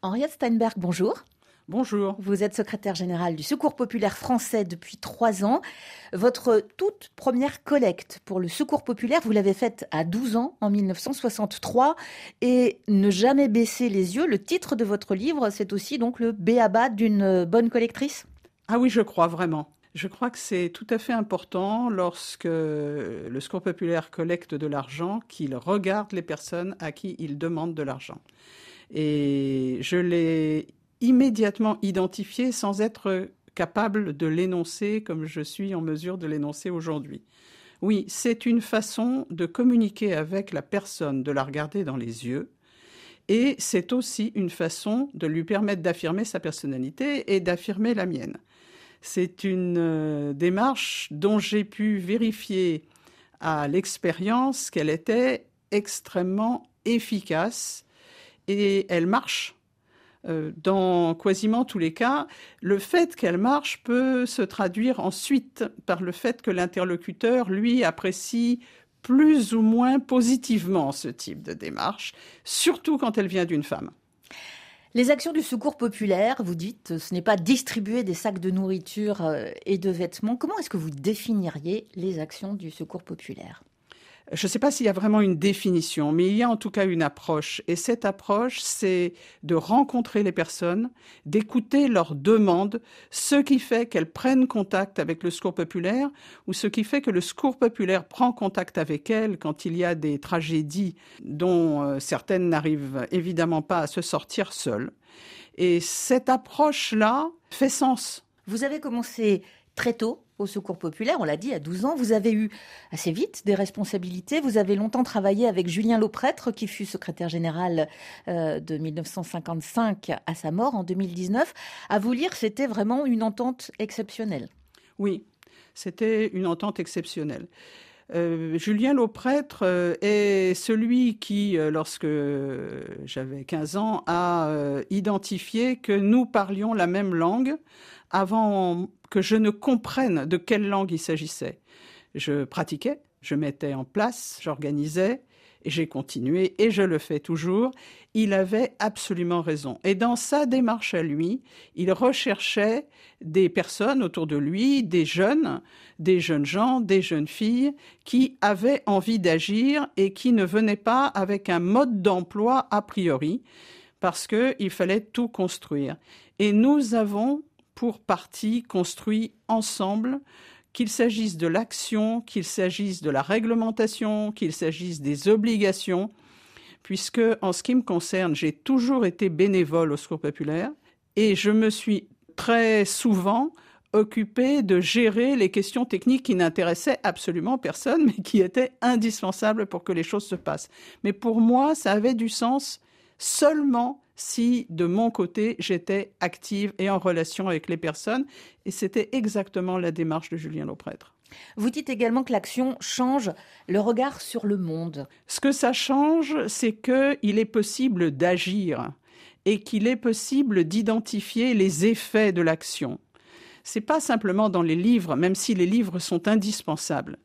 Henriette Steinberg, bonjour. Bonjour. Vous êtes secrétaire général du Secours populaire français depuis trois ans. Votre toute première collecte pour le Secours populaire, vous l'avez faite à 12 ans, en 1963. Et ne jamais baisser les yeux, le titre de votre livre, c'est aussi donc le béaba d'une bonne collectrice? Ah oui, je crois vraiment. Je crois que c'est tout à fait important lorsque le Secours populaire collecte de l'argent qu'il regarde les personnes à qui il demande de l'argent. Et je l'ai immédiatement identifié sans être capable de l'énoncer comme je suis en mesure de l'énoncer aujourd'hui. Oui, c'est une façon de communiquer avec la personne, de la regarder dans les yeux, et c'est aussi une façon de lui permettre d'affirmer sa personnalité et d'affirmer la mienne. C'est une euh, démarche dont j'ai pu vérifier à l'expérience qu'elle était extrêmement efficace et elle marche euh, dans quasiment tous les cas, le fait qu'elle marche peut se traduire ensuite par le fait que l'interlocuteur, lui, apprécie plus ou moins positivement ce type de démarche, surtout quand elle vient d'une femme. Les actions du secours populaire, vous dites, ce n'est pas distribuer des sacs de nourriture euh, et de vêtements. Comment est-ce que vous définiriez les actions du secours populaire? Je ne sais pas s'il y a vraiment une définition, mais il y a en tout cas une approche. Et cette approche, c'est de rencontrer les personnes, d'écouter leurs demandes, ce qui fait qu'elles prennent contact avec le secours populaire, ou ce qui fait que le secours populaire prend contact avec elles quand il y a des tragédies dont euh, certaines n'arrivent évidemment pas à se sortir seules. Et cette approche-là fait sens. Vous avez commencé très tôt au Secours populaire, on l'a dit, à 12 ans. Vous avez eu assez vite des responsabilités. Vous avez longtemps travaillé avec Julien Lauprêtre, qui fut secrétaire général euh, de 1955 à sa mort en 2019. À vous lire, c'était vraiment une entente exceptionnelle. Oui, c'était une entente exceptionnelle. Euh, Julien Lauprêtre euh, est celui qui, lorsque j'avais 15 ans, a identifié que nous parlions la même langue avant que je ne comprenne de quelle langue il s'agissait. Je pratiquais, je mettais en place, j'organisais, j'ai continué, et je le fais toujours. Il avait absolument raison. Et dans sa démarche à lui, il recherchait des personnes autour de lui, des jeunes, des jeunes gens, des jeunes filles, qui avaient envie d'agir et qui ne venaient pas avec un mode d'emploi a priori, parce qu'il fallait tout construire. Et nous avons pour partie construit ensemble, qu'il s'agisse de l'action, qu'il s'agisse de la réglementation, qu'il s'agisse des obligations, puisque en ce qui me concerne, j'ai toujours été bénévole au Secours populaire et je me suis très souvent occupé de gérer les questions techniques qui n'intéressaient absolument personne, mais qui étaient indispensables pour que les choses se passent. Mais pour moi, ça avait du sens seulement si de mon côté j'étais active et en relation avec les personnes. Et c'était exactement la démarche de Julien Lauprêtre. Vous dites également que l'action change le regard sur le monde. Ce que ça change, c'est qu'il est possible d'agir et qu'il est possible d'identifier les effets de l'action. C'est pas simplement dans les livres, même si les livres sont indispensables.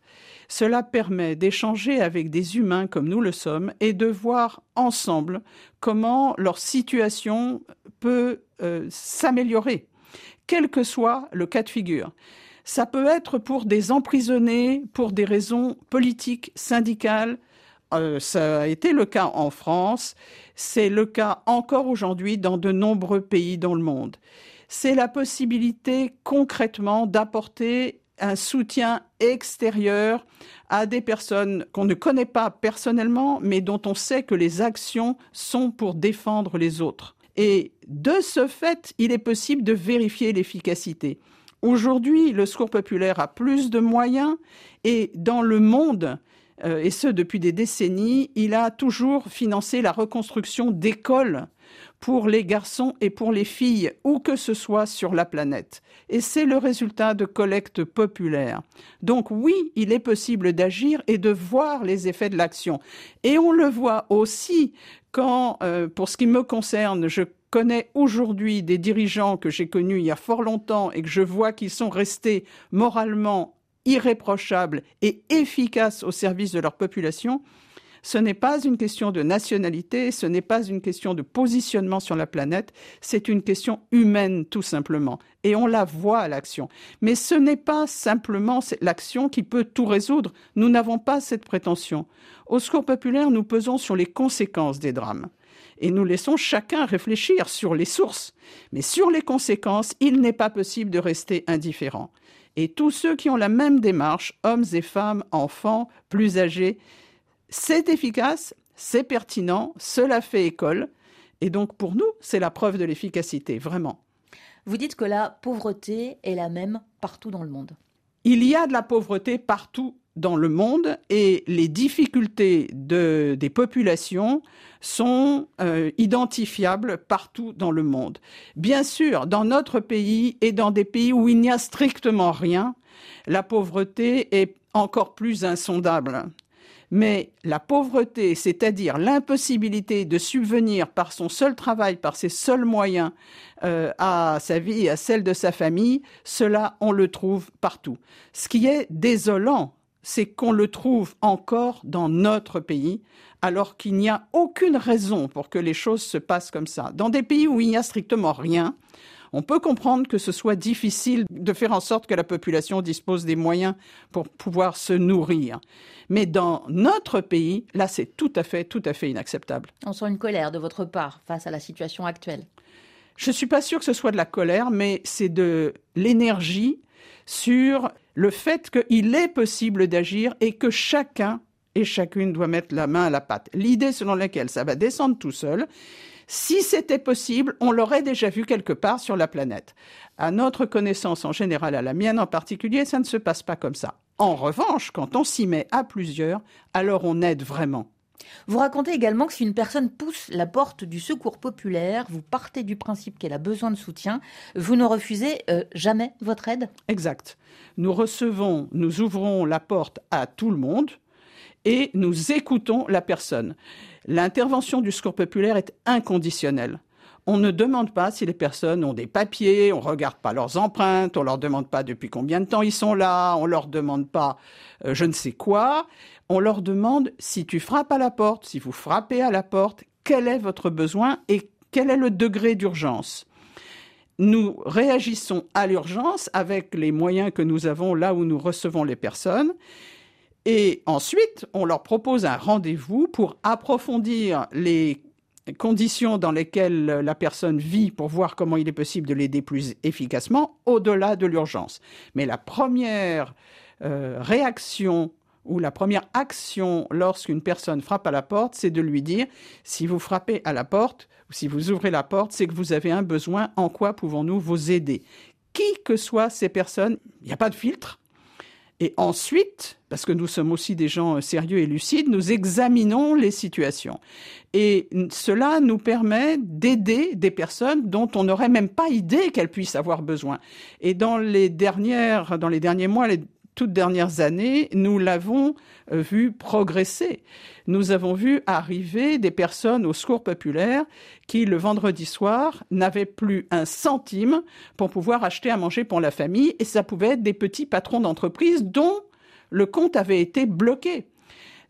Cela permet d'échanger avec des humains comme nous le sommes et de voir ensemble comment leur situation peut euh, s'améliorer, quel que soit le cas de figure. Ça peut être pour des emprisonnés, pour des raisons politiques, syndicales. Euh, ça a été le cas en France, c'est le cas encore aujourd'hui dans de nombreux pays dans le monde. C'est la possibilité concrètement d'apporter un soutien extérieur à des personnes qu'on ne connaît pas personnellement, mais dont on sait que les actions sont pour défendre les autres. Et de ce fait, il est possible de vérifier l'efficacité. Aujourd'hui, le secours populaire a plus de moyens et dans le monde, euh, et ce depuis des décennies, il a toujours financé la reconstruction d'écoles pour les garçons et pour les filles, où que ce soit sur la planète. Et c'est le résultat de collectes populaires. Donc oui, il est possible d'agir et de voir les effets de l'action. Et on le voit aussi quand, euh, pour ce qui me concerne, je connais aujourd'hui des dirigeants que j'ai connus il y a fort longtemps et que je vois qu'ils sont restés moralement irréprochables et efficaces au service de leur population, Ce n'est pas une question de nationalité, ce n'est pas une question de positionnement sur la planète, c'est une question humaine tout simplement. Et on la voit à l'action. Mais ce n'est pas simplement l'action qui peut tout résoudre. Nous n'avons pas cette prétention. Au Secours populaire, nous pesons sur les conséquences des drames et nous laissons chacun réfléchir sur les sources. Mais sur les conséquences, il n'est pas possible de rester indifférent. Et tous ceux qui ont la même démarche, hommes et femmes, enfants, plus âgés, c'est efficace, c'est pertinent, cela fait école. Et donc pour nous, c'est la preuve de l'efficacité, vraiment. Vous dites que la pauvreté est la même partout dans le monde. Il y a de la pauvreté partout dans le monde et les difficultés de, des populations sont euh, identifiables partout dans le monde. Bien sûr, dans notre pays et dans des pays où il n'y a strictement rien, la pauvreté est encore plus insondable. Mais la pauvreté, c'est-à-dire l'impossibilité de subvenir par son seul travail, par ses seuls moyens euh, à sa vie et à celle de sa famille, cela, on le trouve partout. Ce qui est désolant, c'est qu'on le trouve encore dans notre pays, alors qu'il n'y a aucune raison pour que les choses se passent comme ça. Dans des pays où il n'y a strictement rien, on peut comprendre que ce soit difficile de faire en sorte que la population dispose des moyens pour pouvoir se nourrir. Mais dans notre pays, là, c'est tout à fait, tout à fait inacceptable. On sent une colère de votre part face à la situation actuelle. Je ne suis pas sûre que ce soit de la colère, mais c'est de l'énergie sur le fait qu'il est possible d'agir et que chacun et chacune doit mettre la main à la pâte. L'idée selon laquelle ça va descendre tout seul, si c'était possible, on l'aurait déjà vu quelque part sur la planète. À notre connaissance en général, à la mienne en particulier, ça ne se passe pas comme ça. En revanche, quand on s'y met à plusieurs, alors on aide vraiment. Vous racontez également que si une personne pousse la porte du secours populaire, vous partez du principe qu'elle a besoin de soutien, vous ne refusez euh, jamais votre aide? Exact. Nous recevons, nous ouvrons la porte à tout le monde et nous écoutons la personne. L'intervention du secours populaire est inconditionnelle. On ne demande pas si les personnes ont des papiers, on ne regarde pas leurs empreintes, on leur demande pas depuis combien de temps ils sont là, on leur demande pas euh, je ne sais quoi. On leur demande si tu frappes à la porte, si vous frappez à la porte, quel est votre besoin et quel est le degré d'urgence. Nous réagissons à l'urgence avec les moyens que nous avons là où nous recevons les personnes. Et ensuite, on leur propose un rendez-vous pour approfondir les conditions dans lesquelles la personne vit pour voir comment il est possible de l'aider plus efficacement au-delà de l'urgence. Mais la première euh, réaction ou la première action lorsqu'une personne frappe à la porte, c'est de lui dire si vous frappez à la porte ou si vous ouvrez la porte, c'est que vous avez un besoin, en quoi pouvons-nous vous aider? Qui que soient ces personnes, il n'y a pas de filtre. Et ensuite, parce que nous sommes aussi des gens sérieux et lucides, nous examinons les situations. Et cela nous permet d'aider des personnes dont on n'aurait même pas idée qu'elles puissent avoir besoin. Et dans les dernières, dans les derniers mois, toutes dernières années, nous l'avons euh, vu progresser. Nous avons vu arriver des personnes au secours populaire qui, le vendredi soir, n'avaient plus un centime pour pouvoir acheter à manger pour la famille, et ça pouvait être des petits patrons d'entreprise dont le compte avait été bloqué.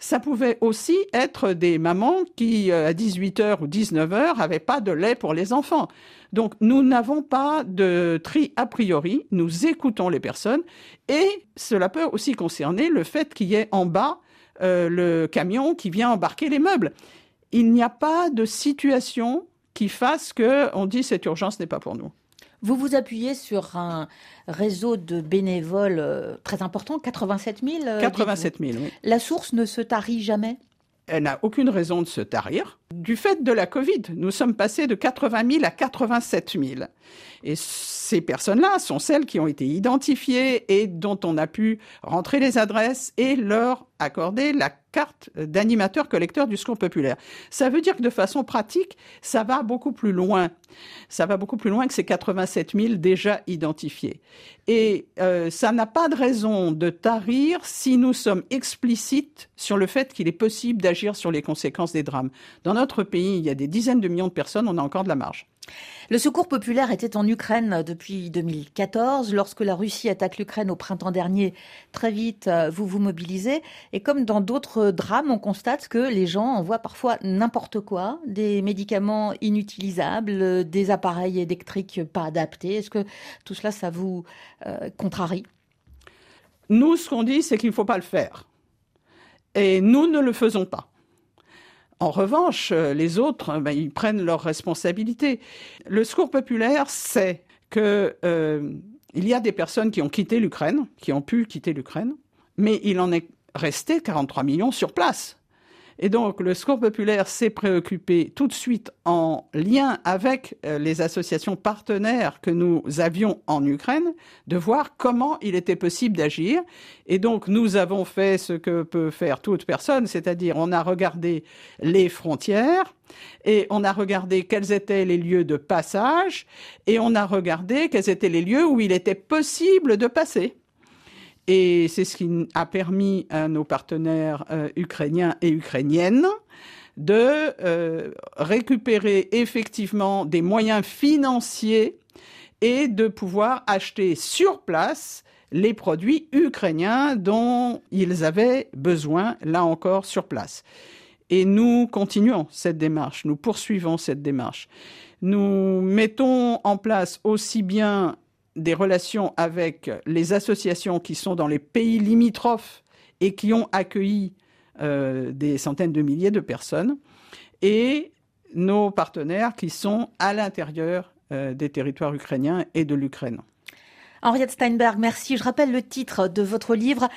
Ça pouvait aussi être des mamans qui, euh, à 18h ou 19h, n'avaient pas de lait pour les enfants. Donc, nous n'avons pas de tri a priori, nous écoutons les personnes et cela peut aussi concerner le fait qu'il y ait en bas euh, le camion qui vient embarquer les meubles. Il n'y a pas de situation qui fasse que on dit cette urgence n'est pas pour nous. Vous vous appuyez sur un réseau de bénévoles euh, très important, 87 000. 87 000, oui. La source ne se tarit jamais? Elle n'a aucune raison de se tarir. Du fait de la Covid, nous sommes passés de 80 000 à 87 000. Et ces personnes-là sont celles qui ont été identifiées et dont on a pu rentrer les adresses et leur accorder la carte d'animateur collecteur du secours populaire. Ça veut dire que de façon pratique, ça va beaucoup plus loin. Ça va beaucoup plus loin que ces 87 000 déjà identifiés. Et euh, ça n'a pas de raison de tarir si nous sommes explicites sur le fait qu'il est possible d'agir sur les conséquences des drames. Pays, il y a des dizaines de millions de personnes, on a encore de la marge. Le secours populaire était en Ukraine depuis 2014. Lorsque la Russie attaque l'Ukraine au printemps dernier, très vite, euh, vous vous mobilisez. Et comme dans d'autres drames, on constate que les gens envoient parfois n'importe quoi, des médicaments inutilisables, des appareils électriques pas adaptés. Est-ce que tout cela, ça vous euh, contrarie? Nous, ce qu'on dit, c'est qu'il ne faut pas le faire. Et nous ne le faisons pas. En revanche, euh, les autres, euh, ben, ils prennent leurs responsabilités. Le secours populaire sait qu'il euh, y a des personnes qui ont quitté l'Ukraine, qui ont pu quitter l'Ukraine, mais il en est resté 43 millions sur place. Et donc, le Secours populaire s'est préoccupé tout de suite en lien avec euh, les associations partenaires que nous avions en Ukraine, de voir comment il était possible d'agir. Et donc, nous avons fait ce que peut faire toute personne, c'est-à-dire on a regardé les frontières, et on a regardé quels étaient les lieux de passage, et on a regardé quels étaient les lieux où il était possible de passer. Et c'est ce qui a permis à nos partenaires euh, ukrainiens et ukrainiennes de euh, récupérer effectivement des moyens financiers et de pouvoir acheter sur place les produits ukrainiens dont ils avaient besoin, là encore, sur place. Et nous continuons cette démarche, nous poursuivons cette démarche. Nous mettons en place aussi bien des relations avec les associations qui sont dans les pays limitrophes et qui ont accueilli euh, des centaines de milliers de personnes, et nos partenaires qui sont à l'intérieur euh, des territoires ukrainiens et de l'Ukraine. Henriette Steinberg, merci. Je rappelle le titre de votre livre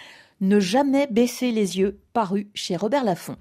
Ne jamais baisser les yeux, paru chez Robert Laffont.